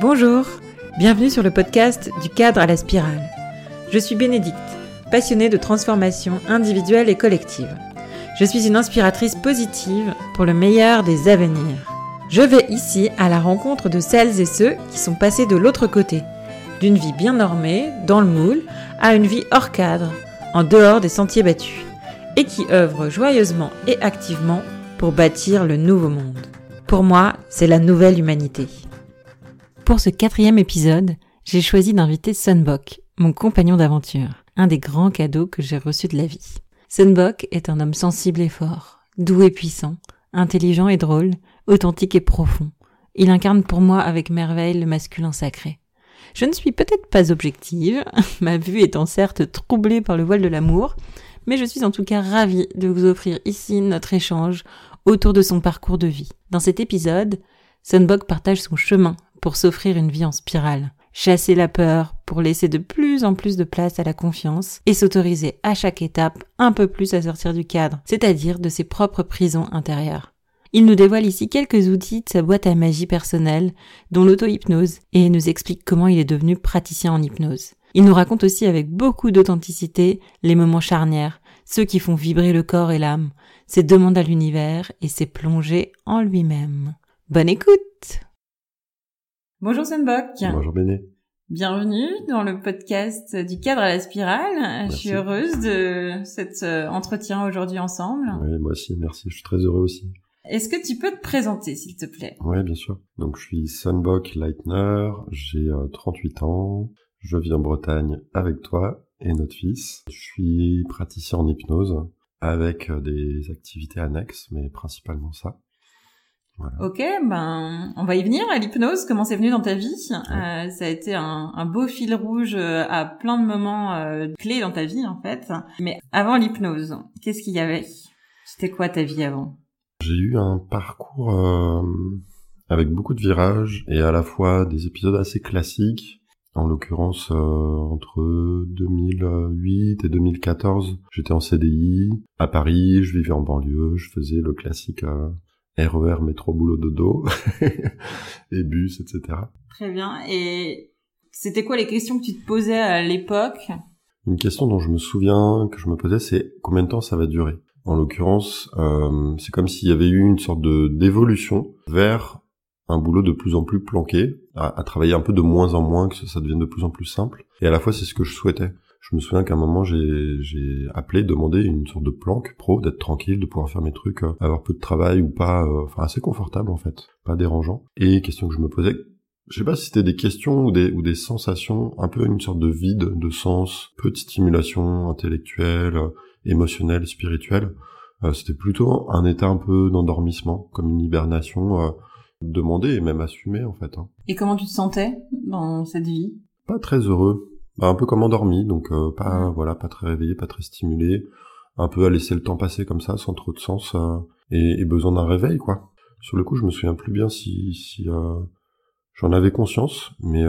Bonjour, bienvenue sur le podcast du cadre à la spirale. Je suis Bénédicte, passionnée de transformation individuelle et collective. Je suis une inspiratrice positive pour le meilleur des avenirs. Je vais ici à la rencontre de celles et ceux qui sont passés de l'autre côté, d'une vie bien normée, dans le moule, à une vie hors cadre, en dehors des sentiers battus, et qui œuvrent joyeusement et activement pour bâtir le nouveau monde. Pour moi, c'est la nouvelle humanité. Pour ce quatrième épisode, j'ai choisi d'inviter Sunbok, mon compagnon d'aventure, un des grands cadeaux que j'ai reçus de la vie. Sunbok est un homme sensible et fort, doux et puissant, intelligent et drôle, authentique et profond. Il incarne pour moi avec merveille le masculin sacré. Je ne suis peut-être pas objective, ma vue étant certes troublée par le voile de l'amour, mais je suis en tout cas ravie de vous offrir ici notre échange autour de son parcours de vie. Dans cet épisode, Sunbok partage son chemin pour s'offrir une vie en spirale, chasser la peur pour laisser de plus en plus de place à la confiance et s'autoriser à chaque étape un peu plus à sortir du cadre, c'est-à-dire de ses propres prisons intérieures. Il nous dévoile ici quelques outils de sa boîte à magie personnelle, dont l'auto-hypnose, et nous explique comment il est devenu praticien en hypnose. Il nous raconte aussi avec beaucoup d'authenticité les moments charnières, ceux qui font vibrer le corps et l'âme, ses demandes à l'univers et ses plongées en lui-même. Bonne écoute Bonjour Sunbok Bonjour Béné Bienvenue dans le podcast du cadre à la spirale. Je suis heureuse de cet euh, entretien aujourd'hui ensemble. Oui, moi aussi, merci. Je suis très heureux aussi. Est-ce que tu peux te présenter, s'il te plaît? Oui, bien sûr. Donc, je suis Sunbok Leitner, j'ai 38 euh, ans, je vis en Bretagne avec toi et notre fils. Je suis praticien en hypnose avec euh, des activités annexes, mais principalement ça. Voilà. Ok, ben on va y venir à l'hypnose. Comment c'est venu dans ta vie? Euh, Ça a été un, un, beau fil rouge euh, à plein de moments euh, clés dans ta vie en fait. Mais avant l'hypnose, qu'est-ce qu'il y avait? C'était quoi ta vie avant? J'ai eu un parcours euh, avec beaucoup de virages et à la fois des épisodes assez classiques en l'occurrence, euh, entre 2008 et 2014, j'étais en CDI à Paris, je vivais en banlieue, je faisais le classique euh, RER, métro, boulot, dodo, et bus, etc. Très bien. Et c'était quoi les questions que tu te posais à l'époque? Une question dont je me souviens que je me posais, c'est combien de temps ça va durer? En l'occurrence, euh, c'est comme s'il y avait eu une sorte de d'évolution vers un boulot de plus en plus planqué, à, travailler un peu de moins en moins, que ça devienne de plus en plus simple. Et à la fois, c'est ce que je souhaitais. Je me souviens qu'à un moment, j'ai appelé, demandé une sorte de planque pro, d'être tranquille, de pouvoir faire mes trucs, euh, avoir peu de travail ou pas, euh, enfin assez confortable en fait, pas dérangeant. Et question que je me posais, je sais pas si c'était des questions ou des, ou des sensations, un peu une sorte de vide, de sens, peu de stimulation intellectuelle, euh, émotionnelle, spirituelle. c'était plutôt un état un peu d'endormissement, comme une hibernation demander et même assumer en fait. Hein. Et comment tu te sentais dans cette vie? Pas très heureux, bah, un peu comme endormi, donc euh, pas voilà, pas très réveillé, pas très stimulé, un peu à laisser le temps passer comme ça sans trop de sens euh, et, besoin d'un réveil quoi. Sur le coup, je me souviens plus bien si si euh, j'en avais conscience, mais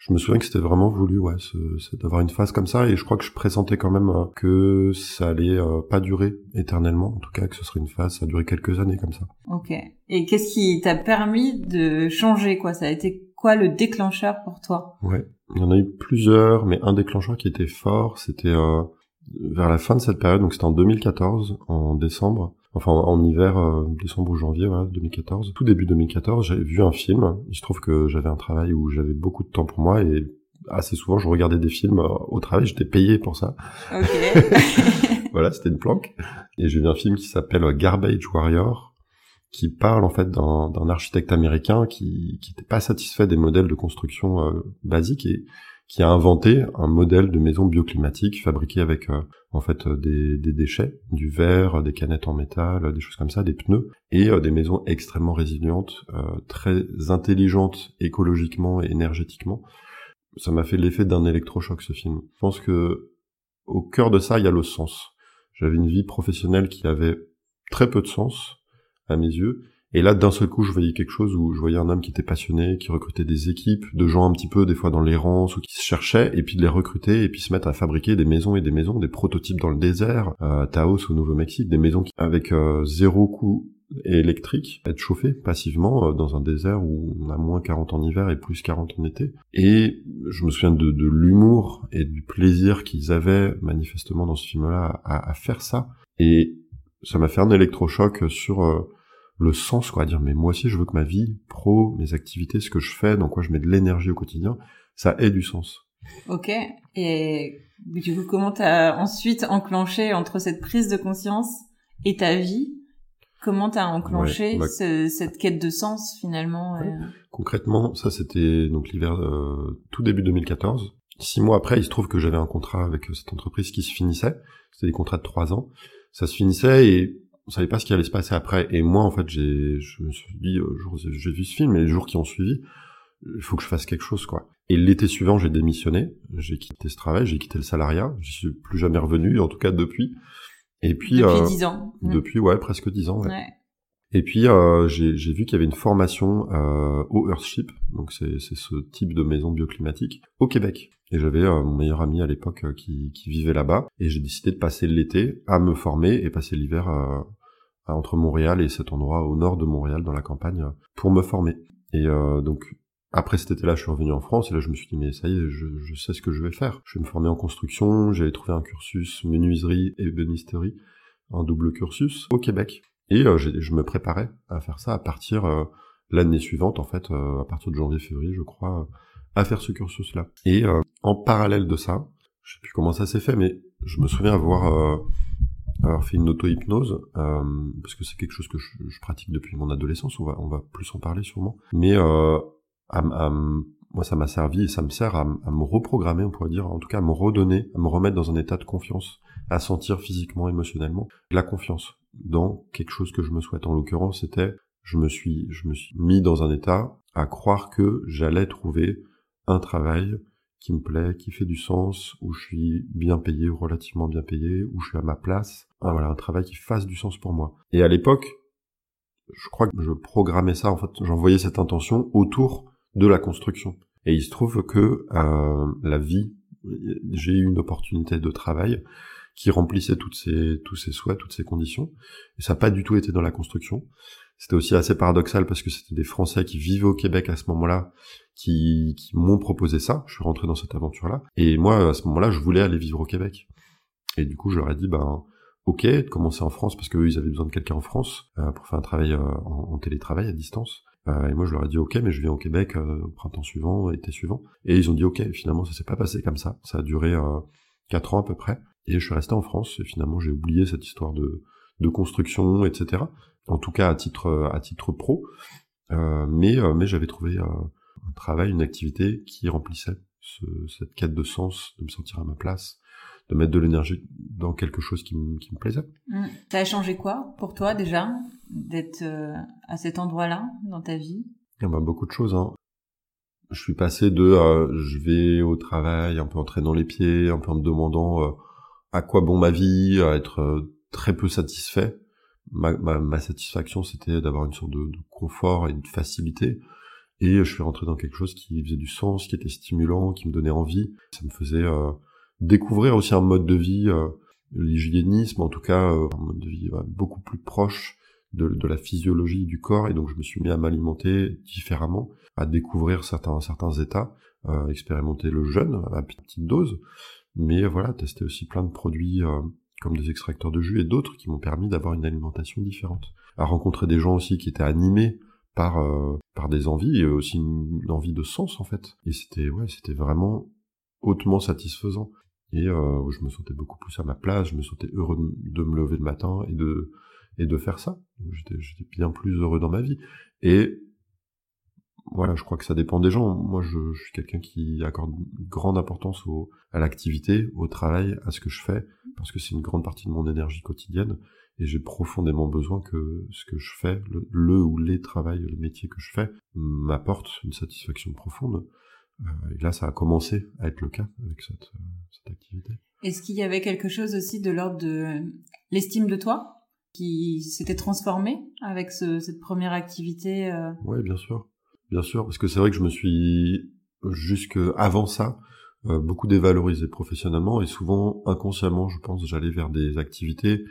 je me souviens que c'était vraiment voulu, ouais, c'est d'avoir une phase comme ça, et je crois que je pressentais quand même euh, que ça allait euh, pas durer éternellement, en tout cas que ce serait une phase, ça a duré quelques années comme ça. Ok. Et qu'est-ce qui t'a permis de changer, quoi? Ça a été quoi le déclencheur pour toi? Ouais, il y en a eu plusieurs, mais un déclencheur qui était fort, c'était euh, vers la fin de cette période, donc c'était en 2014, en décembre, enfin en hiver, euh, décembre ou janvier, voilà, 2014. Tout début 2014, j'avais vu un film. Il se trouve que j'avais un travail où j'avais beaucoup de temps pour moi et assez souvent je regardais des films euh, au travail, j'étais payé pour ça. Ok. voilà, c'était une planque. Et j'ai vu un film qui s'appelle Garbage Warrior, qui parle en fait d'un architecte américain qui n'était pas satisfait des modèles de construction euh, basiques et qui a inventé un modèle de maison bioclimatique fabriqué avec euh, en fait euh, des, des, déchets, du verre, des canettes en métal, des choses comme ça, des pneus, et euh, des maisons extrêmement résilientes, très intelligentes écologiquement et énergétiquement. Ça m'a fait l'effet d'un électrochoc ce film. Je pense que au cœur de ça, il y a le sens. J'avais une vie professionnelle qui avait très peu de sens à mes yeux, et là, d'un seul coup, je voyais quelque chose où je voyais un homme qui était passionné, qui recrutait des équipes, de gens un petit peu, des fois dans l'errance, ou qui se cherchaient, et puis de les recruter, et puis se mettre à fabriquer des maisons et des maisons, des prototypes dans le désert, à Taos au Nouveau-Mexique, des maisons qui, avec euh, zéro coût électrique, être chauffé passivement euh, dans un désert où on a moins 40 en hiver et plus 40 en été. Et je me souviens de, l'humour et du plaisir qu'ils avaient manifestement dans ce film-là à, à, faire ça. Et ça m'a fait un électrochoc sur euh, le sens, quoi, à dire mais moi aussi je veux que ma vie pro, mes activités, ce que je fais, dans quoi je mets de l'énergie au quotidien, ça ait du sens. Ok. Et du coup, comment t'as ensuite enclenché entre cette prise de conscience et ta vie Comment t'as enclenché bah cette quête de sens finalement euh? Concrètement, ça c'était donc l'hiver euh, tout début 2014. Six mois après, il se trouve que j'avais un contrat avec euh, cette entreprise qui se finissait. C'était des contrats de trois ans. Ça se finissait et on savait pas ce qui allait se passer après. Et moi, en fait, j'ai, je me suis dit, j'ai vu ce film et les jours qui ont suivi, il faut que je fasse quelque chose, quoi. Et l'été suivant, j'ai démissionné, j'ai quitté ce travail, j'ai quitté le salariat, je suis plus jamais revenu, en tout cas depuis. Et puis depuis euh, dix ans. Depuis ouais, presque dix ans. Ouais. ouais. Et puis euh, j'ai vu qu'il y avait une formation euh, au Earthship, donc c'est ce type de maison bioclimatique au Québec. Et j'avais euh, mon meilleur ami à l'époque euh, qui, qui, vivait là-bas, et j'ai décidé de passer l'été à me former et passer l'hiver entre Montréal et cet endroit au nord de Montréal dans la campagne pour me former. Et donc après cet été-là, je suis revenu en France et là, je me suis dit, mais ça y est, je, sais ce que je vais faire. Je vais me former en construction, j'avais trouvé un cursus menuiserie et ébénisterie, un double cursus au Québec. Et euh, je me préparais à faire ça à partir euh, l'année suivante, en fait, euh, à partir de janvier-février, je crois, à faire ce cursus-là. Et en parallèle de ça, je sais plus comment ça s'est fait, mais je me souviens avoir avoir fait une auto-hypnose, euh, parce que c'est quelque chose que je, pratique depuis mon adolescence, on va, on va plus en parler sûrement. Mais euh, moi, ça m'a servi et ça me sert à, me reprogrammer, on pourrait dire, en tout cas à me redonner, à me remettre dans un état de confiance, à sentir physiquement, émotionnellement la confiance dans quelque chose que je me souhaite. En l'occurrence, c'était, je me suis, je me suis mis dans un état à croire que j'allais trouver un travail qui me plaît, qui fait du sens, où je suis bien payé relativement bien payé, où je suis à ma place. Voilà, un travail qui fasse du sens pour moi. Et à l'époque, je crois que je programmais ça, en fait, j'envoyais cette intention autour de la construction. Et il se trouve que euh, la vie, j'ai eu une opportunité de travail qui remplissait toutes ces, tous ces souhaits, toutes ces conditions. Et ça n'a pas du tout été dans la construction. C'était aussi assez paradoxal parce que c'était des Français qui vivaient au Québec à ce moment-là qui, qui m'ont proposé ça. Je suis rentré dans cette aventure-là. Et moi, à ce moment-là, je voulais aller vivre au Québec. Et du coup, je leur ai dit, ben, ok, de commencer en France parce qu'eux, ils avaient besoin de quelqu'un en France euh, pour faire un travail euh, en, télétravail à distance. Euh, et moi, je leur ai dit ok, mais je viens au Québec euh, printemps suivant, été suivant. Et ils ont dit ok. Finalement, ça s'est pas passé comme ça. Ça a duré quatre ans à peu près. Et je suis resté en France. Et finalement, j'ai oublié cette histoire de, de construction, etc. En tout cas, à titre à titre pro. mais mais j'avais trouvé un travail, une activité qui remplissait ce, cette quête de sens, de me sentir à ma place, de mettre de l'énergie dans quelque chose qui, qui me plaisait. Mmh. Ça a changé quoi pour toi déjà d'être euh, à cet endroit-là dans ta vie? Il y a beaucoup de choses. Hein. Je suis passé de euh, je vais au travail un peu en traînant les pieds, un peu en me demandant euh, à quoi bon ma vie, à être très peu satisfait. Ma, ma, ma satisfaction, c'était d'avoir une sorte de, de, confort et de facilité. Et je suis rentré dans quelque chose qui faisait du sens, qui était stimulant, qui me donnait envie. Ça me faisait découvrir aussi un mode de vie, euh, l'hygiénisme en tout cas, euh, un mode de vie beaucoup plus proche de, de, la physiologie du corps, et donc je me suis mis à m'alimenter différemment, à découvrir certains, certains états, euh, expérimenter le jeûne à petite dose, mais voilà, tester aussi plein de produits euh, comme des extracteurs de jus et d'autres qui m'ont permis d'avoir une alimentation différente. À rencontrer des gens aussi qui étaient animés par euh, par des envies et aussi une, une envie de sens en fait. Et c'était ouais, c'était vraiment hautement satisfaisant et euh, où je me sentais beaucoup plus à ma place, je me sentais heureux de, me lever le matin et de et de faire ça. J'étais bien plus heureux dans ma vie. Et voilà, je crois que ça dépend des gens. Moi, je, suis quelqu'un qui accorde une grande importance au, à l'activité, au travail, à ce que je fais, parce que c'est une grande partie de mon énergie quotidienne, et j'ai profondément besoin que ce que je fais, le, le ou les travails, le métier que je fais, m'apporte une satisfaction profonde. Euh, et là, ça a commencé à être le cas avec cette, euh, cette activité. Est-ce qu'il y avait quelque chose aussi de l'ordre de l'estime de toi qui s'était transformé avec ce, cette première activité euh... Oui, bien sûr. Bien sûr, parce que c'est vrai que je me suis, jusque avant ça, beaucoup dévalorisé professionnellement et souvent inconsciemment, je pense, j'allais vers des activités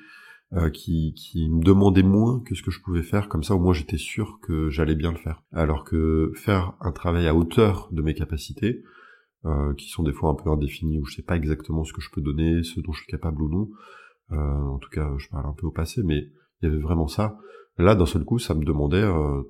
euh, qui, qui me demandait moins que ce que je pouvais faire. Comme ça, au moins, j'étais sûr que j'allais bien le faire. Alors que faire un travail à hauteur de mes capacités, euh, qui sont des fois un peu indéfinies, où je sais pas exactement ce que je peux donner, ce dont je suis capable ou non. Euh, en tout cas, je parle un peu au passé, mais il y avait vraiment ça. Là, d'un seul coup, ça me demandait euh,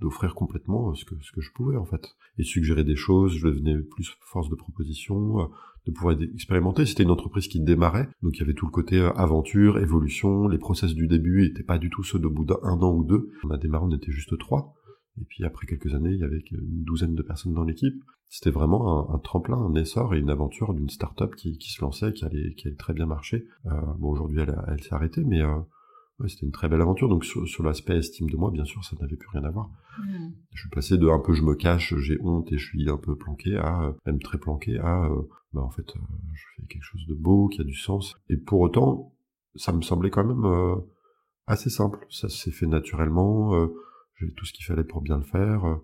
d'offrir de, complètement ce que, ce que je pouvais, en fait. Et suggérer des choses, je devenais plus force de proposition, euh, de pouvoir expérimenter. C'était une entreprise qui démarrait, donc il y avait tout le côté aventure, évolution, les process du début n'étaient pas du tout ceux de bout d'un an ou deux. On a démarré, on était juste trois. Et puis après quelques années, il y avait une douzaine de personnes dans l'équipe. C'était vraiment un, tremplin, un essor et une aventure d'une start-up qui, se lançait, qui allait, très bien marcher. Euh, bon, aujourd'hui, elle, elle s'est arrêtée, mais euh, Ouais, c'était une très belle aventure. Donc sur, sur l'aspect estime de moi, bien sûr, ça n'avait plus rien à voir. Hmm. Je suis passé de un peu je me cache, j'ai honte et je suis un peu planqué à même très planqué à euh, bah en fait euh, je fais quelque chose de beau, qui a du sens. Et pour autant, ça me semblait quand même euh, assez simple. Ça s'est fait naturellement. j'ai tout ce qu'il fallait pour bien le faire.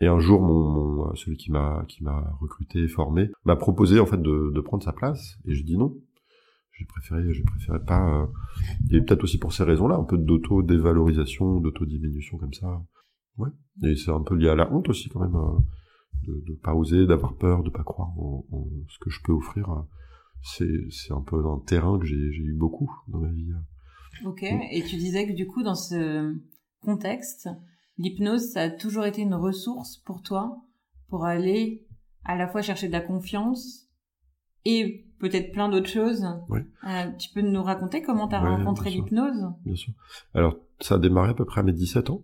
Et un jour, mon, mon celui qui m'a qui m'a recruté, formé, m'a proposé en fait de, de prendre sa place. Et j'ai dit non j'ai préféré, j'ai préféré pas. Euh... peut-être aussi pour ces raisons-là, un peu d'auto-dévalorisation, d'auto-diminution comme ça. Ouais. Et c'est un peu lié à la honte aussi quand même, euh, de, de pas oser, d'avoir peur, de pas croire en, ce que je peux offrir. C'est, c'est un peu un terrain que j'ai, eu beaucoup dans ma vie. Ok. Et tu disais que du coup, dans ce contexte, l'hypnose, ça a toujours été une ressource pour toi pour aller à la fois chercher de la confiance et peut-être plein d'autres choses. Euh, tu peux nous raconter comment tu as rencontré l'hypnose? Bien sûr. Alors, ça a démarré à peu près à mes 17 ans.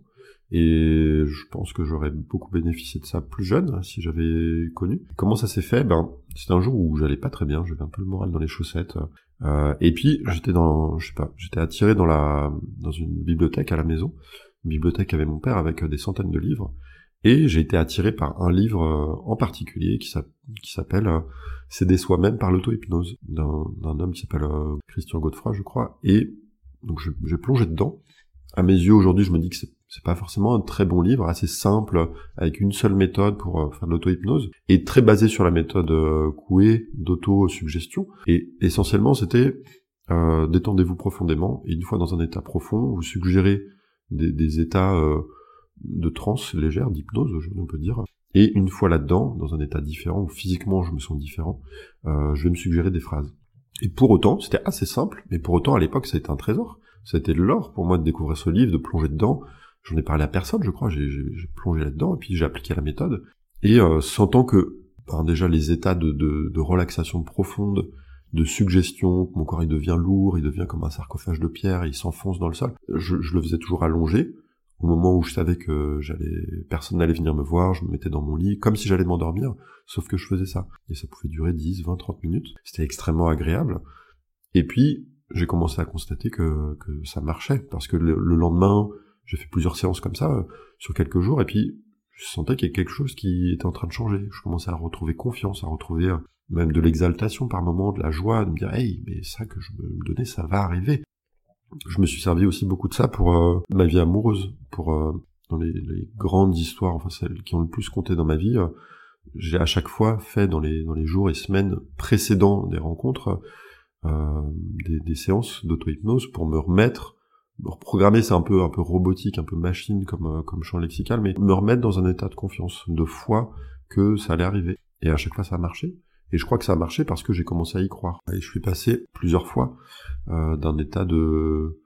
Et je pense que j'aurais beaucoup bénéficié de ça plus jeune, hein, si j'avais connu. Comment ça s'est fait? Ben, c'était un jour où j'allais pas très bien, j'avais un peu le moral dans les chaussettes. Euh, et puis, j'étais dans, je sais pas, j'étais attiré dans la, dans une bibliothèque à la maison. Une bibliothèque avait mon père avec des centaines de livres. Et j'ai été attiré par un livre euh, en particulier qui s'appelle euh, S'aider soi-même par l'auto-hypnose d'un homme qui s'appelle euh, Christian Godefroy, je crois. Et donc j'ai plongé dedans. À mes yeux, aujourd'hui, je me dis que c'est pas forcément un très bon livre, assez simple, avec une seule méthode pour faire de l'auto-hypnose, et très basé sur la méthode Coué d'auto-suggestion. Et essentiellement, c'était détendez-vous profondément, et une fois dans un état profond, vous suggérez des, des états de transe légère, d'hypnose, on peut dire. Et une fois là-dedans, dans un état différent, où physiquement je me sens différent, euh, je vais me suggérer des phrases. Et pour autant, c'était assez simple, mais pour autant, à l'époque, ça a été un trésor. Été de l'or pour moi de découvrir ce livre, de plonger dedans. J'en ai parlé à personne, je crois, j'ai plongé là-dedans, et puis j'ai appliqué la méthode. Et euh, sentant que, ben, déjà, les états de, de, relaxation profonde, de suggestion, mon corps il devient lourd, il devient comme un sarcophage de pierre, il s'enfonce dans le sol, je, je le faisais toujours allongé, au moment où je savais que j'allais, personne n'allait venir me voir, je me mettais dans mon lit, comme si j'allais m'endormir, sauf que je faisais ça. Et ça pouvait durer 10, 20, 30 minutes. C'était extrêmement agréable. Et puis, j'ai commencé à constater que, ça marchait, parce que le, lendemain, j'ai fait plusieurs séances comme ça, euh, sur quelques jours, et puis je sentais qu'il y avait quelque chose qui était en train de changer. Je commençais à retrouver confiance, à retrouver euh, même de l'exaltation par moments, de la joie, de me dire, hey, mais ça que je me donnais, ça va arriver je me suis servi aussi beaucoup de ça pour euh, ma vie amoureuse, pour euh, dans les, grandes histoires, enfin celles qui ont le plus compté dans ma vie. Euh, j'ai à chaque fois fait dans les jours et semaines précédents des rencontres des, des, séances d'auto-hypnose pour me remettre me reprogrammer c'est un peu un peu robotique un peu machine comme comme champ lexical mais me remettre dans un état de confiance de foi que ça allait arriver et à chaque fois ça a marché et je crois que ça a marché parce que j'ai commencé à y croire. Et je suis passé plusieurs fois euh, d'un état de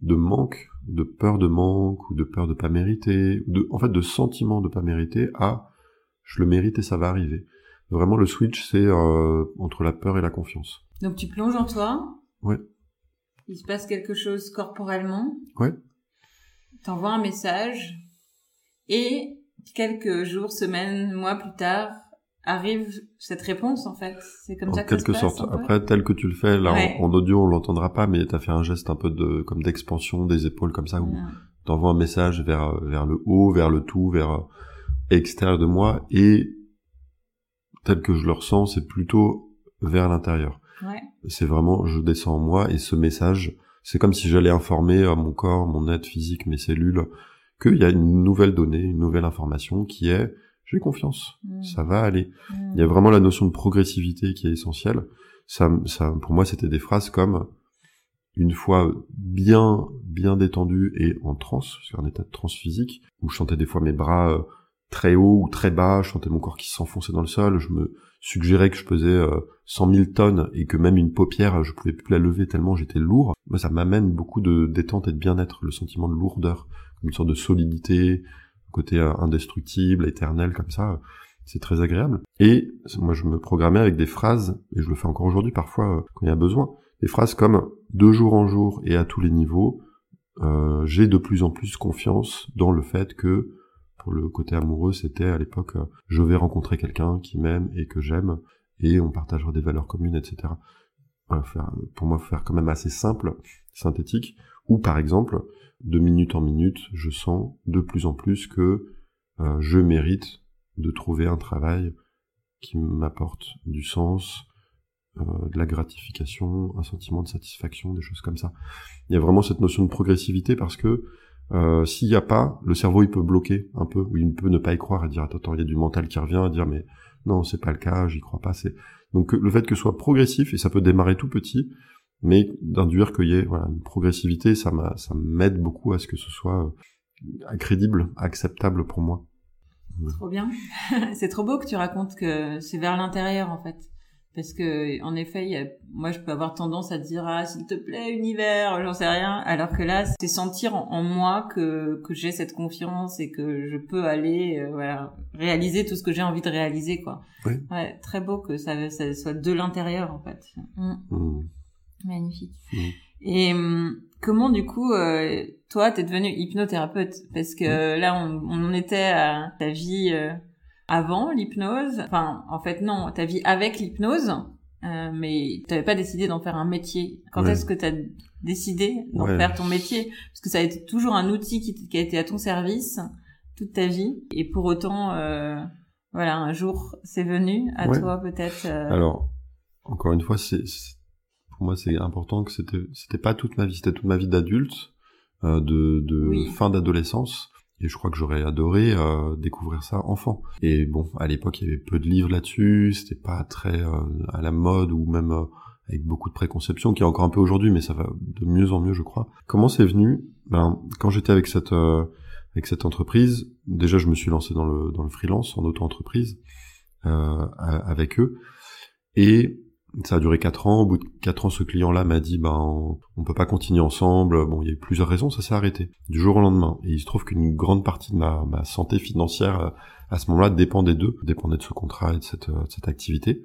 de manque, de peur de manque ou de peur de pas mériter, de, en fait de sentiment de pas mériter à je le mérite et ça va arriver. Vraiment le switch c'est euh, entre la peur et la confiance. Donc tu plonges en toi. Ouais. Il se passe quelque chose corporellement. Ouais. T'envoies un message et quelques jours, semaines, mois plus tard, arrive cette réponse en fait. C'est comme ça que quelque ça se passe, sorte. Après, tel que tu le fais, là en, audio on l'entendra pas, mais t'as fait un geste un peu de comme d'expansion des épaules comme ça où t'envoies un message vers vers le haut, vers le tout, vers euh, extérieur de moi et tel que je le ressens, c'est plutôt vers l'intérieur. Ouais. C'est vraiment je descends en moi et ce message, c'est comme si j'allais informer à mon corps, mon être physique, mes cellules qu'il y a une nouvelle donnée, une nouvelle information qui est j'ai confiance, mm. ça va aller. Mm. Il y a vraiment la notion de progressivité qui est essentielle. Ça, ça, pour moi, c'était des phrases comme une fois bien bien détendu et en transe, c'est un état de transe physique, où je sentais des fois mes bras euh, très haut ou très bas, je sentais mon corps qui s'enfonçait dans le sol, je me suggérais que je pesais euh, 100 000 tonnes et que même une paupière, je pouvais plus la lever tellement j'étais lourd. Moi, ça m'amène beaucoup de détente et de bien-être, le sentiment de lourdeur, une sorte de solidité, côté euh, indestructible, éternel comme ça. C'est très agréable. Et moi, je me programmais avec des phrases, et je le fais encore aujourd'hui parfois euh, quand il y a besoin, des phrases comme de jour en jour et à tous les niveaux, euh, j'ai de plus en plus confiance dans le fait que pour le côté amoureux, c'était à l'époque, euh, je vais rencontrer quelqu'un qui m'aime et que j'aime, et on partagera des valeurs communes, etc. Pour moi, faire quand même assez simple, synthétique, ou par exemple, de minute en minute, je sens de plus en plus que euh, je mérite de trouver un travail qui m'apporte du sens, euh, de la gratification, un sentiment de satisfaction, des choses comme ça. Il y a vraiment cette notion de progressivité parce que euh, s'il n'y a pas, le cerveau il peut bloquer un peu, ou il peut ne pas y croire et dire attends, attends il y a du mental qui revient à dire mais non c'est pas le cas, j'y crois pas. Donc le fait que ce soit progressif et ça peut démarrer tout petit, mais d'induire qu'il y ait voilà une progressivité, ça m'a ça m'aide beaucoup à ce que ce soit euh, crédible, acceptable pour moi. Trop bien. c'est trop beau que tu racontes que c'est vers l'intérieur en fait parce que en effet, y a, moi je peux avoir tendance à dire ah s'il te plaît univers, j'en sais rien, alors que là c'est sentir en, moi que que j'ai cette confiance et que je peux aller euh, voilà réaliser tout ce que j'ai envie de réaliser quoi. Oui. Ouais, très beau que ça, ça soit de l'intérieur en fait. Mm. Mmh. Magnifique. Mmh. Et hum, comment du coup, euh, toi, t'es devenu hypnothérapeute? Parce que Mmh. là, on, on en était à ta vie euh, avant l'hypnose. Enfin, en fait, non, ta vie avec l'hypnose. Euh, mais t'avais pas décidé d'en faire un métier. Quand Ouais. est-ce que t'as décidé d'en Ouais. faire ton métier? Parce que ça a été toujours un outil qui, qui a été à ton service toute ta vie. Et pour autant, euh, voilà, un jour, c'est venu à Ouais. toi peut-être. euh, Alors, encore une fois, c'est- pour moi c'est important que c'était c'était pas toute ma vie, c'était toute ma vie d'adulte, euh, de, de Oui. fin d'adolescence. Et je crois que j'aurais adoré euh, découvrir ça enfant. Et bon, à l'époque, il y avait peu de livres là-dessus, c'était pas très euh, à la mode ou même euh, avec beaucoup de préconceptions, qui est encore un peu aujourd'hui, mais ça va de mieux en mieux, je crois. Comment c'est venu? Ben, quand j'étais avec cette euh, avec cette entreprise, déjà, je me suis lancé dans le dans le freelance, en auto-entreprise, euh, avec eux. Et ça a duré quatre ans. Au bout de quatre ans, ce client-là m'a dit, ben, on, peut pas continuer ensemble. Bon, il y a eu plusieurs raisons, ça s'est arrêté du jour au lendemain. Et il se trouve qu'une grande partie de ma, santé financière euh, à ce moment-là dépendait d'eux, dépendait de ce contrat et de cette, euh, de cette activité.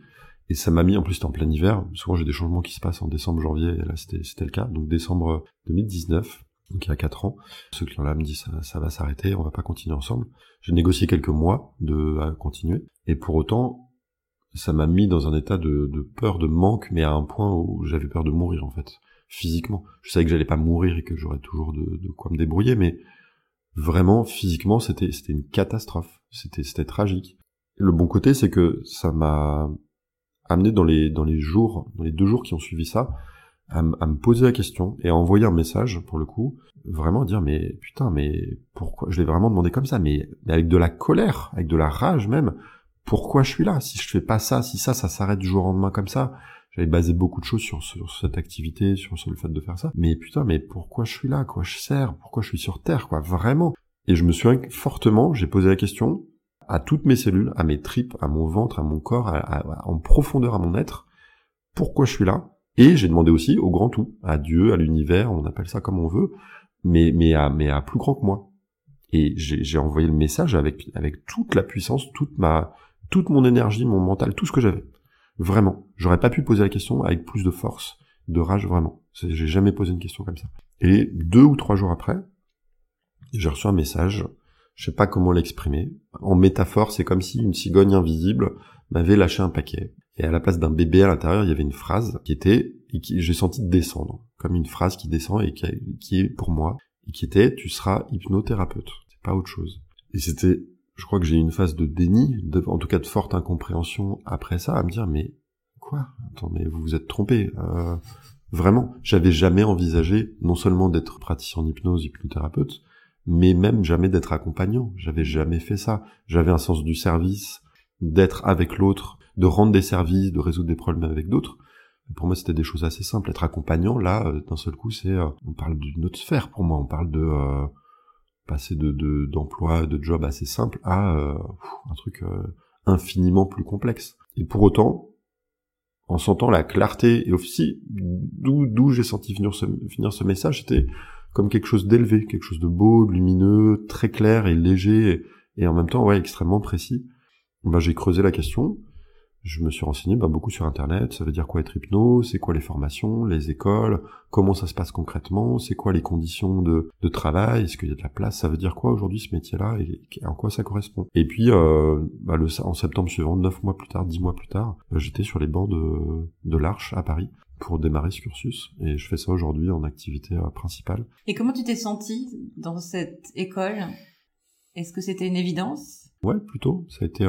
Et ça m'a mis, en plus, c'était en plein hiver. Souvent, j'ai des changements qui se passent en décembre, janvier, et là, c'était, le cas. Donc, décembre 2019, donc il y a quatre ans, ce client-là me dit, ça, ça va s'arrêter, on va pas continuer ensemble. J'ai négocié quelques mois de, à continuer. Et pour autant, ça m'a mis dans un état de, peur, de manque, mais à un point où j'avais peur de mourir en fait, physiquement. Je savais que j'allais pas mourir et que j'aurais toujours de, quoi me débrouiller, mais vraiment physiquement c'était c'était une catastrophe, c'était c'était tragique. Le bon côté c'est que ça m'a amené dans les deux jours qui ont suivi ça, à, me poser la question et à envoyer un message pour le coup, vraiment dire mais putain mais pourquoi je l'ai vraiment demandé comme ça, mais avec de la colère, avec de la rage même pourquoi je suis là? Si je fais pas ça, si ça, ça s'arrête du jour au lendemain comme ça. J'avais basé beaucoup de choses sur, cette activité, sur, le fait de faire ça. Mais putain, mais pourquoi je suis là? Quoi je sers? Pourquoi je suis sur Terre Quoi? Vraiment Et je me suis fortement, j'ai posé la question à toutes mes cellules, à mes tripes, à mon ventre, à mon corps, en profondeur à mon être. Pourquoi je suis là? Et j'ai demandé aussi au grand tout, à Dieu, à l'univers, on appelle ça comme on veut, mais mais à plus grand que moi. Et j'ai j'ai envoyé le message avec avec toute la puissance, toute ma toute mon énergie, mon mental, tout ce que j'avais. Vraiment. J'aurais pas pu poser la question avec plus de force, de rage, vraiment. J'ai jamais posé une question comme ça. Et deux ou trois jours après, j'ai reçu un message, je sais pas comment l'exprimer. En métaphore, c'est comme si une cigogne invisible m'avait lâché un paquet. Et à la place d'un bébé à l'intérieur, il y avait une phrase qui était, et qui j'ai senti descendre. Comme une phrase qui descend et qui, qui est pour moi. Et qui était, tu seras hypnothérapeute. C'est pas autre chose. Et c'était je crois que j'ai eu une phase de déni, de- en tout cas de forte incompréhension après ça, à me dire mais quoi? Attends, mais vous vous êtes trompé. Euh, vraiment, j'avais jamais envisagé non seulement d'être praticien en hypnose, hypnothérapeute, mais même jamais d'être accompagnant. J'avais jamais fait ça. J'avais un sens du service, d'être avec l'autre, de rendre des services, de résoudre des problèmes avec d'autres. Pour moi, c'était des choses assez simples. Être accompagnant, là, euh, d'un seul coup, c'est, euh, on parle d'une autre sphère pour moi. On parle de euh, passer de d'emploi, de, job assez simple à un truc infiniment plus complexe. Et pour autant, en sentant la clarté et aussi d'où d'où j'ai senti venir ce, finir ce message, c'était comme quelque chose d'élevé, quelque chose de beau, de lumineux, très clair et léger et, en même temps ouais extrêmement précis. Ben, j'ai creusé la question je me suis renseigné bah, beaucoup sur Internet. Ça veut dire quoi être hypno? C'est quoi les formations, les écoles? Comment ça se passe concrètement? C'est quoi les conditions de, de travail? Est-ce qu'il y a de la place? Ça veut dire quoi aujourd'hui ce métier-là? Et, en quoi ça correspond? Et puis, euh, bah, le, en septembre suivant, neuf mois plus tard, dix mois plus tard, bah, j'étais sur les bancs de, de l'Arche à Paris pour démarrer ce cursus. Et je fais ça aujourd'hui en activité euh, principale. Et comment tu t'es senti dans cette école? Est-ce que c'était une évidence? Ouais, plutôt. Ça a été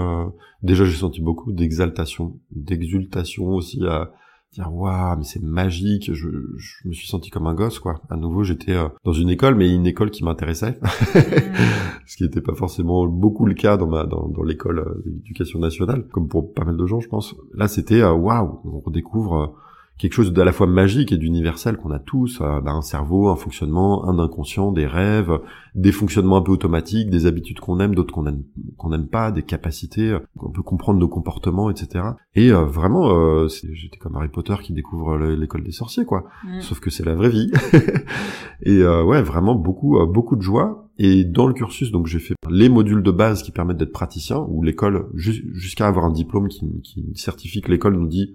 déjà j'ai senti beaucoup d'exaltation, d'exultation aussi à dire waouh mais c'est magique. Je, je, me suis senti comme un gosse quoi. À nouveau j'étais euh, dans une école mais une école qui m'intéressait, mmh. ce qui n'était pas forcément beaucoup le cas dans ma dans, dans l'école euh, d'éducation nationale, comme pour pas mal de gens je pense. Là c'était euh, waouh on redécouvre quelque chose d'à la fois magique et d'universel qu'on a tous, euh, bah, un cerveau, un fonctionnement, un inconscient, des rêves, des fonctionnements un peu automatiques, des habitudes qu'on aime, d'autres qu'on aime qu'on n'aime pas, des capacités, euh, on peut comprendre nos comportements, etc. Et euh, vraiment, euh, j'étais comme Harry Potter qui découvre l'école des sorciers, quoi. Mm. Sauf que c'est la vraie vie. et ouais, vraiment beaucoup beaucoup de joie. Et dans le cursus, donc j'ai fait les modules de base qui permettent d'être praticien, où l'école, jusqu'à avoir un diplôme qui, qui certifie que l'école nous dit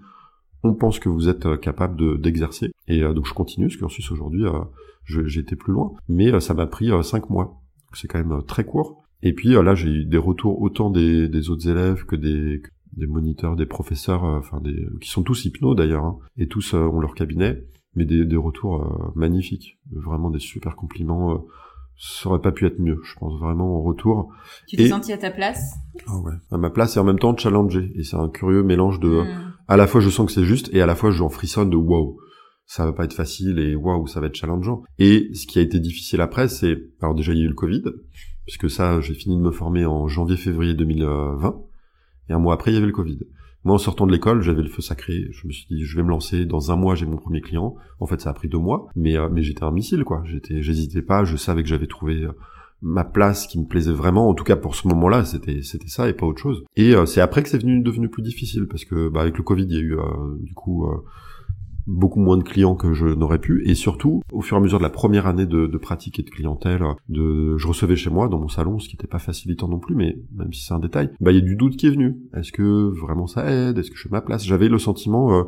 on pense que vous êtes euh, capable d'exercer. et euh, donc je continue ce cursus aujourd'hui, euh, j'ai été plus loin, mais ça m'a pris cinq mois. C'est quand même très court. Et puis là, j'ai eu des retours autant des, autres élèves que des, des moniteurs, des professeurs, enfin qui sont tous hypnos d'ailleurs, hein, et tous ont leur cabinet, mais des retours magnifiques, vraiment des super compliments. Ça aurait pas pu être mieux, je pense vraiment en retour. Tu t'es senti à ta place? Ah ouais, à ma place et en même temps challenger. Et c'est un curieux mélange de hmm à la fois je sens que c'est juste et à la fois j'en frissonne de wow ça va pas être facile et waouh ça va être challengeant et ce qui a été difficile après c'est alors déjà il y a eu le Covid puisque ça j'ai fini de me former en janvier février 2020 et un mois après il y avait le Covid moi en sortant de l'école j'avais le feu sacré. Je me suis dit je vais me lancer. Dans un mois j'ai mon premier client. En fait ça a pris deux mois. Mais euh, mais j'étais un missile quoi. J'étais j'hésitais pas. Je savais que j'avais trouvé euh, ma place qui me plaisait vraiment. En tout cas pour ce moment-là c'était c'était ça et pas autre chose. Et euh, c'est après que c'est venu devenu plus difficile. Parce que bah, avec le Covid il y a eu du coup beaucoup moins de clients que je n'aurais pu et surtout au fur et à mesure de la première année de, de pratique et de clientèle de je recevais chez moi dans mon salon ce qui n'était pas facilitant non plus mais même si c'est un détail bah il y a du doute qui est venu est-ce que vraiment ça aide? Est-ce que je fais ma place? J'avais le sentiment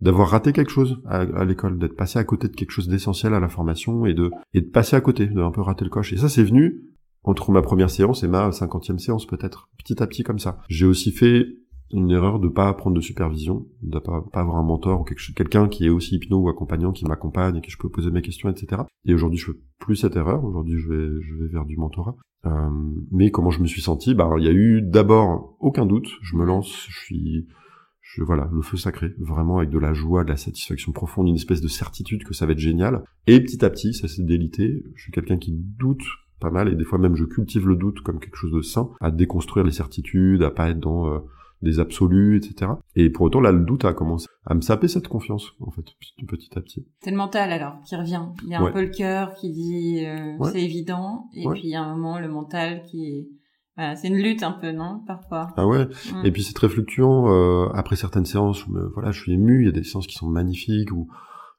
d'avoir raté quelque chose à, l'école, d'être passé à côté de quelque chose d'essentiel à la formation et de et de passer à côté, de un peu rater le coche. Et ça, c'est venu entre ma première séance et ma cinquantième séance peut-être, petit à petit comme ça. J'ai aussi fait une erreur de pas prendre de supervision, de pas, pas avoir un mentor ou quelqu'un qui est aussi hypno ou accompagnant qui m'accompagne et qui je peux poser mes questions, etc. Et aujourd'hui, je fais plus cette erreur. Aujourd'hui, je vais, je vais vers du mentorat. Euh, mais comment je me suis senti? Bah, il y a eu d'abord aucun doute. Je me lance, je suis je, voilà, le feu sacré, vraiment avec de la joie, de la satisfaction profonde, une espèce de certitude que ça va être génial. Et petit à petit, ça s'est délité. Je suis quelqu'un qui doute pas mal, et des fois même je cultive le doute comme quelque chose de sain, à déconstruire les certitudes, à pas être dans euh, des absolus, etc. Et pour autant, là, le doute a commencé à me saper cette confiance, en fait, petit, à petit. C'est le mental, alors, qui revient. Il y a un peu le cœur qui dit euh, c'est évident, et puis il y a un moment, le mental qui c'est une lutte un peu, non, parfois. Ah ouais. Mm. Et puis c'est très fluctuant. Euh, après certaines séances, je voilà, je suis ému. Il y a des séances qui sont magnifiques où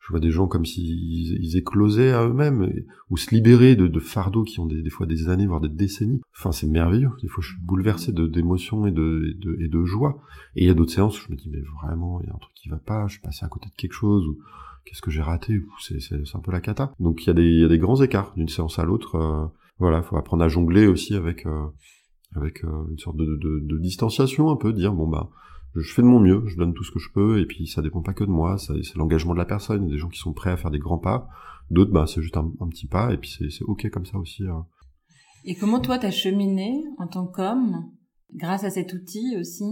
je vois des gens comme s'ils ils éclosaient à eux-mêmes ou se libérer de, de fardeaux qui ont des, fois des années voire des décennies. Enfin, c'est merveilleux. Des fois, je suis bouleversé d'émotions et de, joie. Et il y a d'autres séances où je me dis mais vraiment, il y a un truc qui va pas. Je suis passé à côté de quelque chose ou qu'est-ce que j'ai raté C'est c'est un peu la cata. Donc il y a des grands écarts d'une séance à l'autre. Euh, voilà, faut apprendre à jongler aussi avec euh, euh, une sorte de, de, de, distanciation un peu, dire bon bah je fais de mon mieux, je donne tout ce que je peux, et puis ça dépend pas que de moi, c'est l'engagement de la personne, il y a des gens qui sont prêts à faire des grands pas, d'autres bah c'est juste un, petit pas, et puis c'est ok comme ça aussi. Hein. Et comment toi t'as cheminé en tant qu'homme grâce à cet outil aussi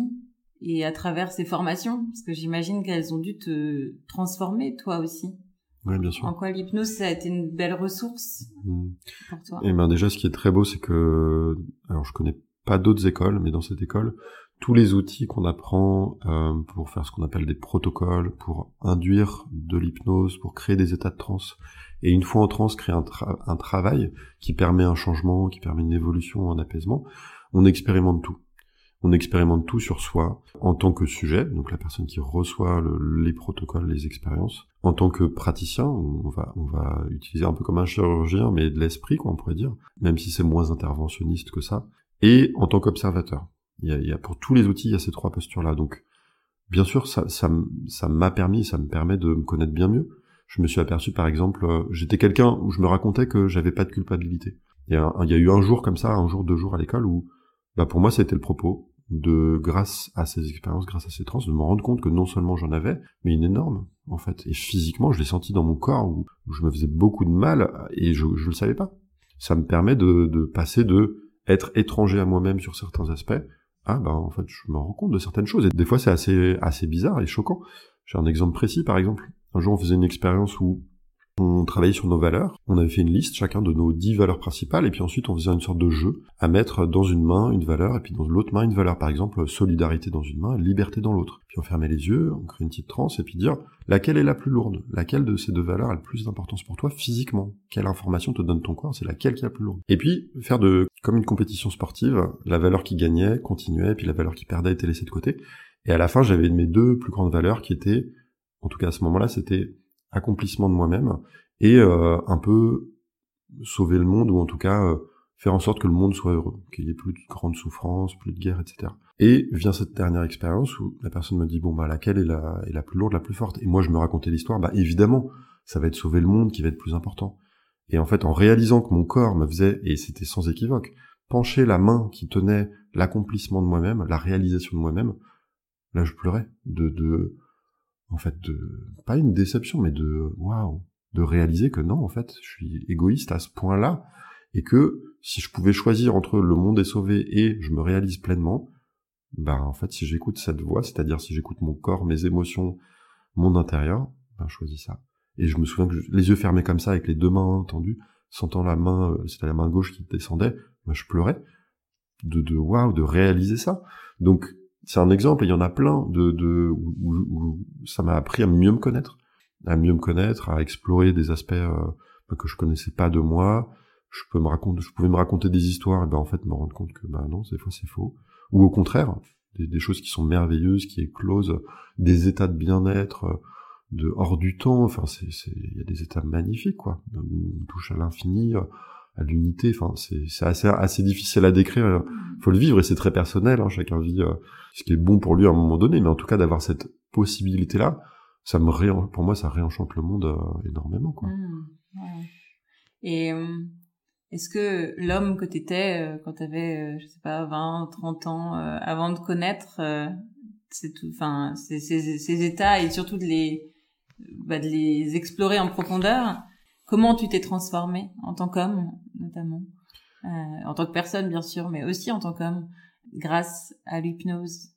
et à travers ces formations? Parce que j'imagine qu'elles ont dû te transformer toi aussi. Oui, bien sûr. En quoi l'hypnose, ça a été une belle ressource mmh. pour toi? Et ben déjà, ce qui est très beau, c'est que alors je connais pas d'autres écoles, mais dans cette école, tous les outils qu'on apprend euh, pour faire ce qu'on appelle des protocoles, pour induire de l'hypnose, pour créer des états de transe, et une fois en transe, créer un, travail qui permet un changement, qui permet une évolution, un apaisement, on expérimente tout. On expérimente tout sur soi en tant que sujet, donc la personne qui reçoit les protocoles, les expériences. En tant que praticien, on va, on va utiliser un peu comme un chirurgien, mais de l'esprit, quoi, on pourrait dire, même si c'est moins interventionniste que ça. Et en tant qu'observateur. Il y, a, il y a, pour tous les outils, il y a ces trois postures-là. Donc, bien sûr, ça, ça, ça m'a permis, ça me permet de me connaître bien mieux. Je me suis aperçu, par exemple, euh, j'étais quelqu'un où je me racontais que j'avais pas de culpabilité. Il y, a, il y a eu un jour comme ça, un jour, deux jours à l'école où, bah, pour moi, c'était le propos de, grâce à ces expériences, grâce à ces trans, de me rendre compte que non seulement j'en avais, mais une énorme, en fait. Et physiquement, je l'ai senti dans mon corps où, je me faisais beaucoup de mal et je, je le savais pas. Ça me permet de, de passer de être étranger à moi-même sur certains aspects ah ben en fait je me rends compte de certaines choses et des fois c'est assez assez bizarre et choquant. J'ai un exemple précis par exemple. Un jour on faisait une expérience où on travaillait sur nos valeurs, on avait fait une liste chacun de nos dix valeurs principales, et puis ensuite on faisait une sorte de jeu à mettre dans une main une valeur, et puis dans l'autre main une valeur. Par exemple, solidarité dans une main, liberté dans l'autre. Puis on fermait les yeux, on crée une petite transe, et puis dire laquelle est la plus lourde, laquelle de ces deux valeurs a le plus d'importance pour toi physiquement, quelle information te donne ton corps, c'est laquelle qui est la plus lourde? Et puis faire de comme une compétition sportive, la valeur qui gagnait continuait, et puis la valeur qui perdait était laissée de côté. Et à la fin, j'avais mes deux plus grandes valeurs qui étaient, en tout cas à ce moment-là, c'était accomplissement de moi-même et euh, un peu sauver le monde ou en tout cas euh, faire en sorte que le monde soit heureux, qu'il y ait plus de grandes souffrances, plus de guerres, etc. Et vient cette dernière expérience où la personne me dit bon bah laquelle est la, est la plus lourde, la plus forte? Et moi je me racontais l'histoire, bah évidemment ça va être sauver le monde qui va être plus important. Et en fait en réalisant que mon corps me faisait, et c'était sans équivoque, pencher la main qui tenait l'accomplissement de moi-même, la réalisation de moi-même, là je pleurais de, de en fait, de, pas une déception, mais de, waouh, de réaliser que non, en fait, je suis égoïste à ce point-là, et que si je pouvais choisir entre le monde est sauvé et je me réalise pleinement, ben, en fait, si j'écoute cette voix, c'est-à-dire si j'écoute mon corps, mes émotions, mon intérieur, ben, je choisis ça. Et je me souviens que les yeux fermés comme ça, avec les deux mains tendues, sentant la main, euh, c'était la main gauche qui descendait, ben, je pleurais de, de waouh, de réaliser ça. Donc, c'est un exemple, il y en a plein de, de où, ça m'a appris à mieux me connaître, à mieux me connaître, à explorer des aspects euh, que je connaissais pas de moi. Je peux me raconter, je pouvais me raconter des histoires et ben en fait me rendre compte que ben non, des fois c'est faux. Ou au contraire, des, choses qui sont merveilleuses, qui éclosent, des états de bien-être, de hors du temps. Enfin, c'est, il y a des états magnifiques quoi. On touche à l'infini à l'unité. Enfin, c'est assez assez difficile à décrire. Il faut le vivre et c'est très personnel. Hein. Chacun vit euh, ce qui est bon pour lui à un moment donné. Mais en tout cas, d'avoir cette possibilité là, ça me ré... pour moi, ça réenchante le monde euh, énormément. Quoi. Mmh, et euh, est-ce que l'homme que t'étais quand t'avais, je sais pas, 20, 30 ans, avant de connaître c'est tout, enfin, ces, ces, ces, états et surtout de les, bah, de les explorer en profondeur, Comment tu t'es transformé en tant qu'homme, notamment? Euh, En tant que personne, bien sûr, mais aussi en tant qu'homme, grâce à l'hypnose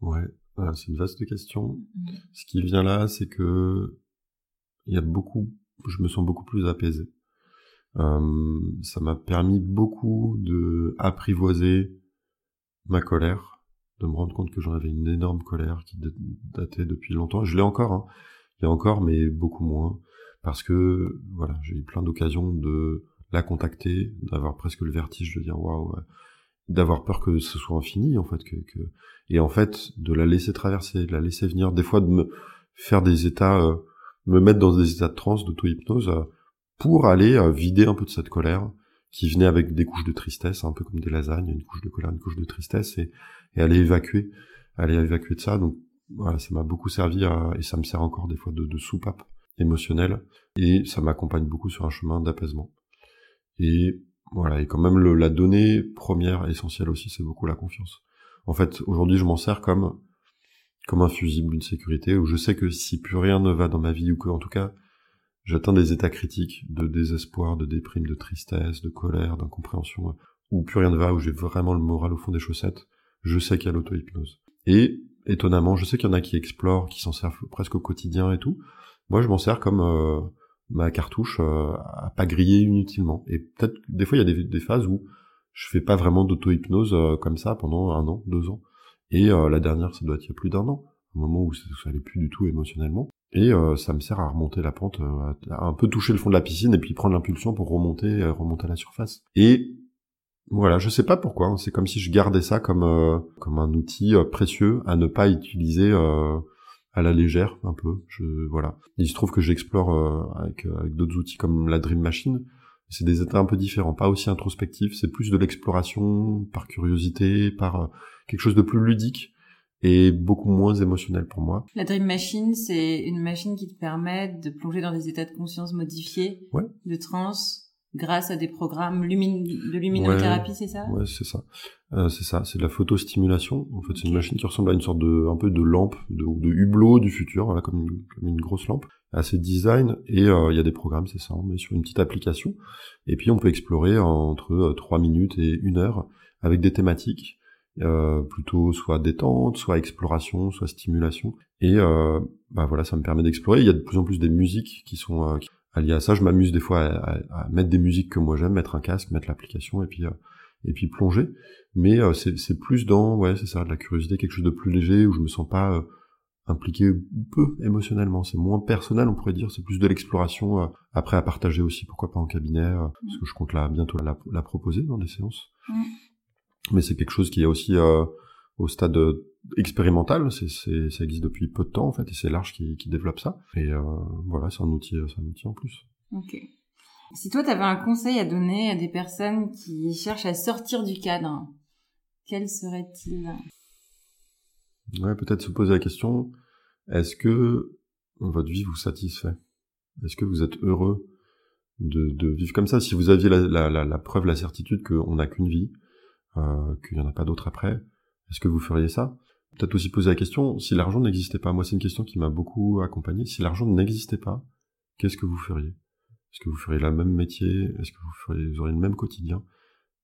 Ouais, euh, c'est une vaste question. Mm. Ce qui vient là, c'est que il y a beaucoup, je me sens beaucoup plus apaisé. Euh, ça m'a permis beaucoup de apprivoiser ma colère, de me rendre compte que j'en avais une énorme colère qui datait depuis longtemps. Je l'ai encore, hein. il y a encore, mais beaucoup moins parce que voilà, j'ai eu plein d'occasions de la contacter, d'avoir presque le vertige de dire waouh, d'avoir peur que ce soit infini en fait, que, et en fait de la laisser traverser, de la laisser venir, des fois de me faire des états, euh, me mettre dans des états de transe, d'auto-hypnose, euh, pour aller euh, vider un peu de cette colère qui venait avec des couches de tristesse, un peu comme des lasagnes, une couche de colère, une couche de tristesse, et, aller évacuer, aller évacuer de ça. Donc voilà, ça m'a beaucoup servi et ça me sert encore des fois de soupape émotionnel et ça m'accompagne beaucoup sur un chemin d'apaisement. Et voilà, et quand même le, la donnée première essentielle aussi, c'est beaucoup la confiance. En fait, aujourd'hui, je m'en sers comme comme un fusible, une sécurité, où je sais que si plus rien ne va dans ma vie, ou que en tout cas j'atteins des états critiques de désespoir, de déprime, de tristesse, de colère, d'incompréhension, où plus rien ne va, où j'ai vraiment le moral au fond des chaussettes, je sais qu'il y a l'auto-hypnose. Et étonnamment, je sais qu'il y en a qui explorent, qui s'en servent presque au quotidien et tout, moi, je m'en sers comme euh, ma cartouche euh, à pas griller inutilement. Et peut-être des fois, il y a des, phases où je fais pas vraiment d'auto-hypnose comme ça pendant un an, deux ans. Et la dernière, ça doit être il y a plus d'un an, un moment où ça, ça allait plus du tout émotionnellement. Et ça me sert à remonter la pente, à un peu toucher le fond de la piscine et puis prendre l'impulsion pour remonter, remonter à la surface. Et voilà, je sais pas pourquoi. Hein. C'est comme si je gardais ça comme euh, comme un outil euh, précieux à ne pas utiliser euh, à la légère, un peu. Je voilà. Il se trouve que j'explore avec avec d'autres outils comme la Dream Machine. C'est des états un peu différents, pas aussi introspectifs. C'est plus de l'exploration par curiosité, par quelque chose de plus ludique et beaucoup moins émotionnel pour moi. La Dream Machine, c'est une machine qui te permet de plonger dans des états de conscience modifiés, de transe grâce à des programmes de luminothérapie, c'est ça? Ouais, c'est ça. Euh, c'est ça, c'est de la photostimulation. En fait, c'est une machine qui ressemble à une sorte de un peu de lampe, de, de hublot du futur, voilà, comme une, comme une grosse lampe, assez design. Et euh, il y a des programmes, c'est ça, on met sur une petite application. Et puis on peut explorer entre 3 euh, minutes et 1 heure avec des thématiques. Euh, plutôt soit détente, soit exploration, soit stimulation. Et euh, bah voilà, ça me permet d'explorer. Il y a de plus en plus des musiques qui sont euh, allié à ça, je m'amuse des fois à, mettre des musiques que moi j'aime, mettre un casque, mettre l'application et puis euh, et puis plonger. Mais euh, c'est plus dans ouais c'est ça de la curiosité, quelque chose de plus léger où je me sens pas euh, impliqué peu émotionnellement. C'est moins personnel, on pourrait dire. C'est plus de l'exploration après à partager aussi, pourquoi pas en cabinet, parce que je compte là bientôt la, la proposer dans des séances. Mais c'est quelque chose qui est aussi au stade expérimental, c'est, c'est, ça existe depuis peu de temps en fait, et c'est Large qui, qui développe ça. Et euh, voilà, c'est un outil, c'est un outil en plus. Ok. Si toi, tu avais un conseil à donner à des personnes qui cherchent à sortir du cadre, quel serait-il? Ouais, peut-être se poser la question est-ce que votre vie vous satisfait? Est-ce que vous êtes heureux de, de vivre comme ça? Si vous aviez la, la, la, la preuve, la certitude qu'on n'a qu'une vie, euh, qu'il n'y en a pas d'autre après, est-ce que vous feriez ça? Peut-être aussi poser la question, si l'argent n'existait pas, moi c'est une question qui m'a beaucoup accompagné, si l'argent n'existait pas, qu'est-ce que vous feriez? Est-ce que vous feriez le même métier? Est-ce que vous, feriez, vous auriez le même quotidien?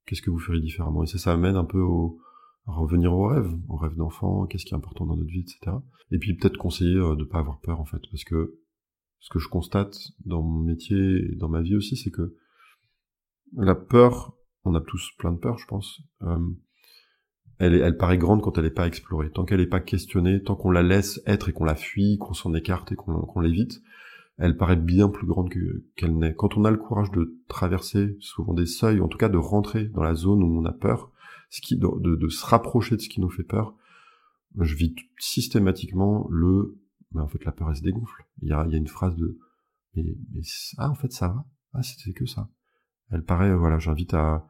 Qu'est-ce que vous feriez différemment? Et ça, ça amène un peu au, à revenir aux rêves, aux rêves d'enfant, qu'est-ce qui est important dans notre vie, etc. Et puis peut-être conseiller euh, de pas avoir peur en fait, parce que ce que je constate dans mon métier et dans ma vie aussi, c'est que la peur, on a tous plein de peur, je pense. Euh, elle, elle paraît grande quand elle n'est pas explorée. Tant qu'elle n'est pas questionnée, tant qu'on la laisse être et qu'on la fuit, qu'on s'en écarte et qu'on l'évite, elle paraît bien plus grande qu'elle n'est. Quand on a le courage de traverser souvent des seuils, en tout cas de rentrer dans la zone où on a peur, ce qui, de, de, se rapprocher de ce qui nous fait peur, je vis systématiquement le, mais en fait la peur elle se dégonfle. Il y a, il y a une phrase de, mais, mais ah en fait ça va, ah c'était que ça. Elle paraît, voilà, j'invite à,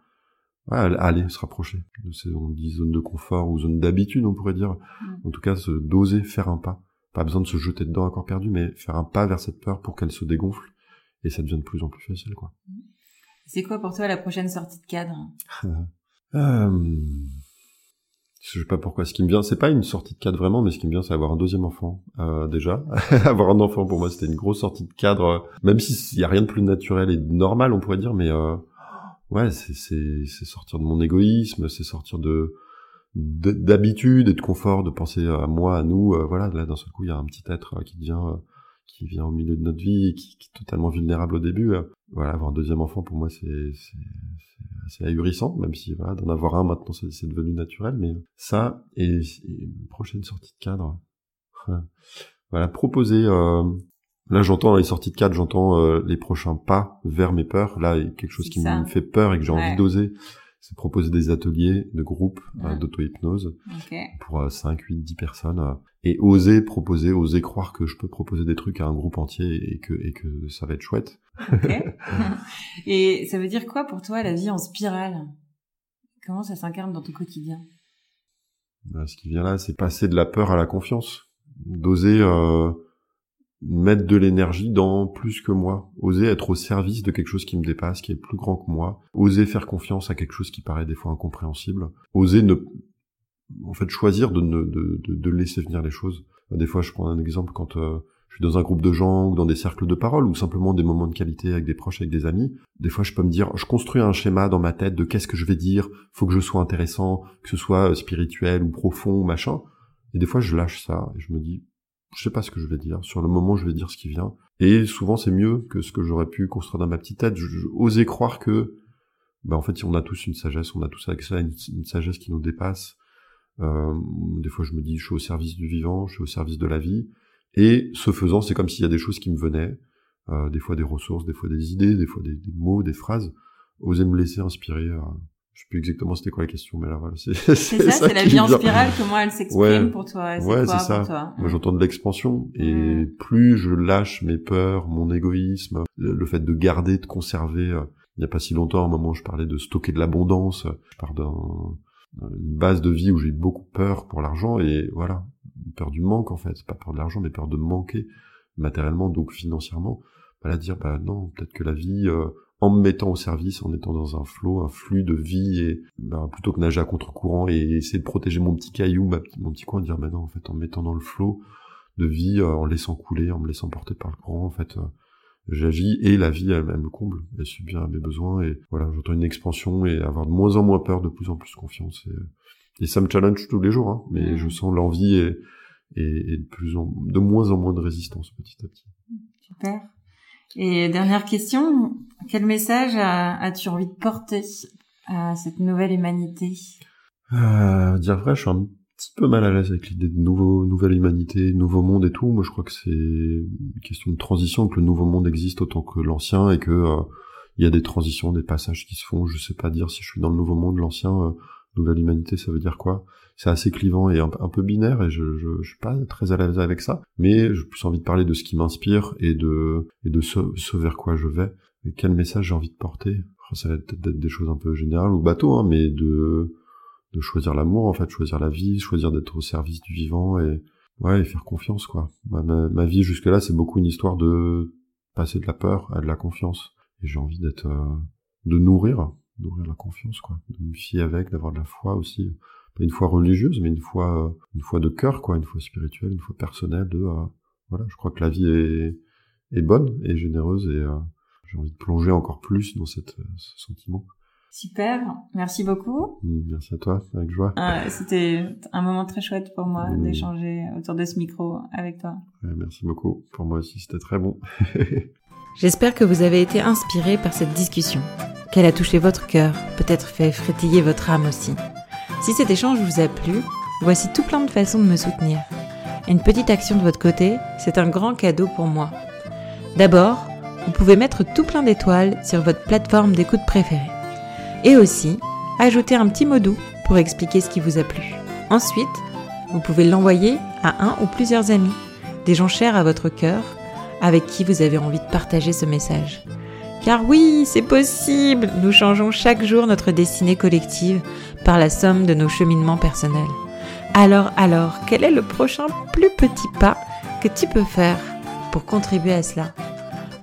Ouais, aller se rapprocher de ces on dit zone de confort ou zone d'habitude on pourrait dire. Mm. en tout cas se d'oser faire un pas. Pas besoin de se jeter dedans à corps perdu mais faire un pas vers cette peur pour qu'elle se dégonfle et ça devient de plus en plus facile quoi. C'est quoi pour toi la prochaine sortie de cadre? Euh... je sais pas pourquoi. Ce qui me vient c'est pas une sortie de cadre vraiment mais ce qui me vient c'est avoir un deuxième enfant euh, déjà. Avoir un enfant pour moi c'était une grosse sortie de cadre même s'il y a rien de plus naturel et normal on pourrait dire mais euh, ouais, c'est sortir de mon égoïsme, c'est sortir de d'habitude et de confort, de penser à moi, à nous. Euh, voilà, là d'un seul coup, il y a un petit être euh, qui vient euh, qui vient au milieu de notre vie, et qui, est totalement vulnérable au début. voilà, avoir un deuxième enfant pour moi, c'est c'est ahurissant, même si voilà, d'en avoir un maintenant, c'est devenu naturel. Mais ça et, une prochaine sortie de cadre. voilà, proposer Là, j'entends les sorties de cadre, j'entends euh, les prochains pas vers mes peurs. Là, quelque chose qui me fait peur et que j'ai envie d'oser, c'est proposer des ateliers de groupe euh, d'auto-hypnose pour 5, 8, 10 personnes euh, et oser proposer, oser croire que je peux proposer des trucs à un groupe entier et que et que ça va être chouette. et ça veut dire quoi pour toi la vie en spirale? Comment ça s'incarne dans ton quotidien? Bah, Ce qui vient là, c'est passer de la peur à la confiance, d'oser mettre de l'énergie dans plus que moi, oser être au service de quelque chose qui me dépasse, qui est plus grand que moi, oser faire confiance à quelque chose qui paraît des fois incompréhensible, oser ne, en fait, choisir de, ne, de, de, laisser venir les choses. Des fois, je prends un exemple quand euh, je suis dans un groupe de gens ou dans des cercles de parole ou simplement des moments de qualité avec des proches, avec des amis. Des fois, je peux me dire, je construis un schéma dans ma tête de qu'est-ce que je vais dire, faut que je sois intéressant, que ce soit spirituel ou profond ou machin. Et des fois, je lâche ça et je me dis, je sais pas ce que je vais dire. Sur le moment, je vais dire ce qui vient. Et souvent, c'est mieux que ce que j'aurais pu construire dans ma petite tête. J'osais croire que bah en fait on a tous une sagesse, on a tous accès à une, sagesse qui nous dépasse. Euh, des fois je me dis je suis au service du vivant, je suis au service de la vie, et ce faisant c'est comme s'il y a des choses qui me venaient, euh, des fois des ressources, des fois des idées, des fois des, des mots, des phrases, oser me laisser inspirer. Euh, je sais plus exactement c'était quoi la question, mais là voilà, c'est c'est ça, c'est la vie en spirale, comment elle s'exprime Ouais. pour toi, c'est Ouais, quoi c'est ça. pour toi Moi, j'entends de l'expansion et Mm. plus je lâche mes peurs, mon égoïsme, le, le fait de garder, de conserver. euh, il n'y a pas si longtemps, à un moment, je parlais de stocker de l'abondance. Je pars d'un une base de vie où j'ai beaucoup peur pour l'argent et voilà, peur du manque en fait, pas peur de l'argent, mais peur de manquer matériellement, donc financièrement. Bah là, dire bah non, peut-être que la vie, euh, en me mettant au service, en étant dans un flot, un flux de vie, et bah, plutôt que nager à contre-courant et essayer de protéger mon petit caillou, ma mon petit coin, dire bah non, en fait, en me mettant dans le flot de vie, euh, en laissant couler, en me laissant porter par le courant, en fait, euh, j'agis et la vie elle, elle me comble, elle subit mes besoins et voilà, j'entends une expansion et avoir de moins en moins peur, de plus en plus confiance et, et ça me challenge tous les jours, hein, mais Mhm. je sens l'envie et, et, et de plus en, de moins en moins de résistance petit à petit. Super. Et dernière question, quel message as- as-tu envie de porter à cette nouvelle humanité? Euh, dire vrai, je suis un petit peu mal à l'aise avec l'idée de nouveau, nouvelle humanité, nouveau monde et tout. Moi, je crois que c'est une question de transition, que le nouveau monde existe autant que l'ancien et que euh, il y a des transitions, des passages qui se font. Je sais pas dire si je suis dans le nouveau monde, l'ancien, euh, nouvelle humanité, ça veut dire quoi? C'est assez clivant et un, peu binaire et je, je, je suis pas très à l'aise avec ça. Mais j'ai plus envie de parler de ce qui m'inspire et de et de ce, vers quoi je vais. Et quel message j'ai envie de porter? Ça va peut-être être des choses un peu générales ou bateau, hein, mais de de choisir l'amour en fait, choisir la vie, choisir d'être au service du vivant et ouais, et faire confiance quoi. Ma, ma, ma vie jusque là, c'est beaucoup une histoire de passer de la peur à de la confiance et j'ai envie d'être euh, de nourrir, nourrir la confiance quoi, de me fier avec, d'avoir de la foi aussi, pas une foi religieuse mais une foi une foi de cœur quoi, une foi spirituelle, une foi personnelle de euh, voilà, je crois que la vie est est bonne et généreuse et euh, j'ai envie de plonger encore plus dans cette, ce sentiment. Super, merci beaucoup. Merci à toi, avec joie. Euh, C'était un moment très chouette pour moi Mm. d'échanger autour de ce micro avec toi. Ouais, merci beaucoup. Pour moi aussi, c'était très bon. J'espère que vous avez été inspiré par cette discussion, qu'elle a touché votre cœur, peut-être fait frétiller votre âme aussi. Si cet échange vous a plu, voici tout plein de façons de me soutenir. Une petite action de votre côté, c'est un grand cadeau pour moi. D'abord, vous pouvez mettre tout plein d'étoiles sur votre plateforme d'écoute préférée. Et aussi, ajouter un petit mot doux pour expliquer ce qui vous a plu. Ensuite, vous pouvez l'envoyer à un ou plusieurs amis, des gens chers à votre cœur, avec qui vous avez envie de partager ce message. Car oui, c'est possible, nous changeons chaque jour notre destinée collective par la somme de nos cheminements personnels. Alors, alors, quel est le prochain plus petit pas que tu peux faire pour contribuer à cela?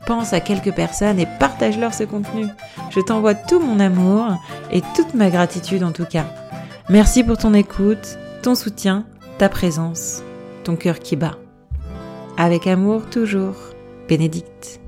Pense à quelques personnes et partage-leur ce contenu. Je t'envoie tout mon amour et toute ma gratitude en tout cas. Merci pour ton écoute, ton soutien, ta présence, ton cœur qui bat. Avec amour toujours, Bénédicte.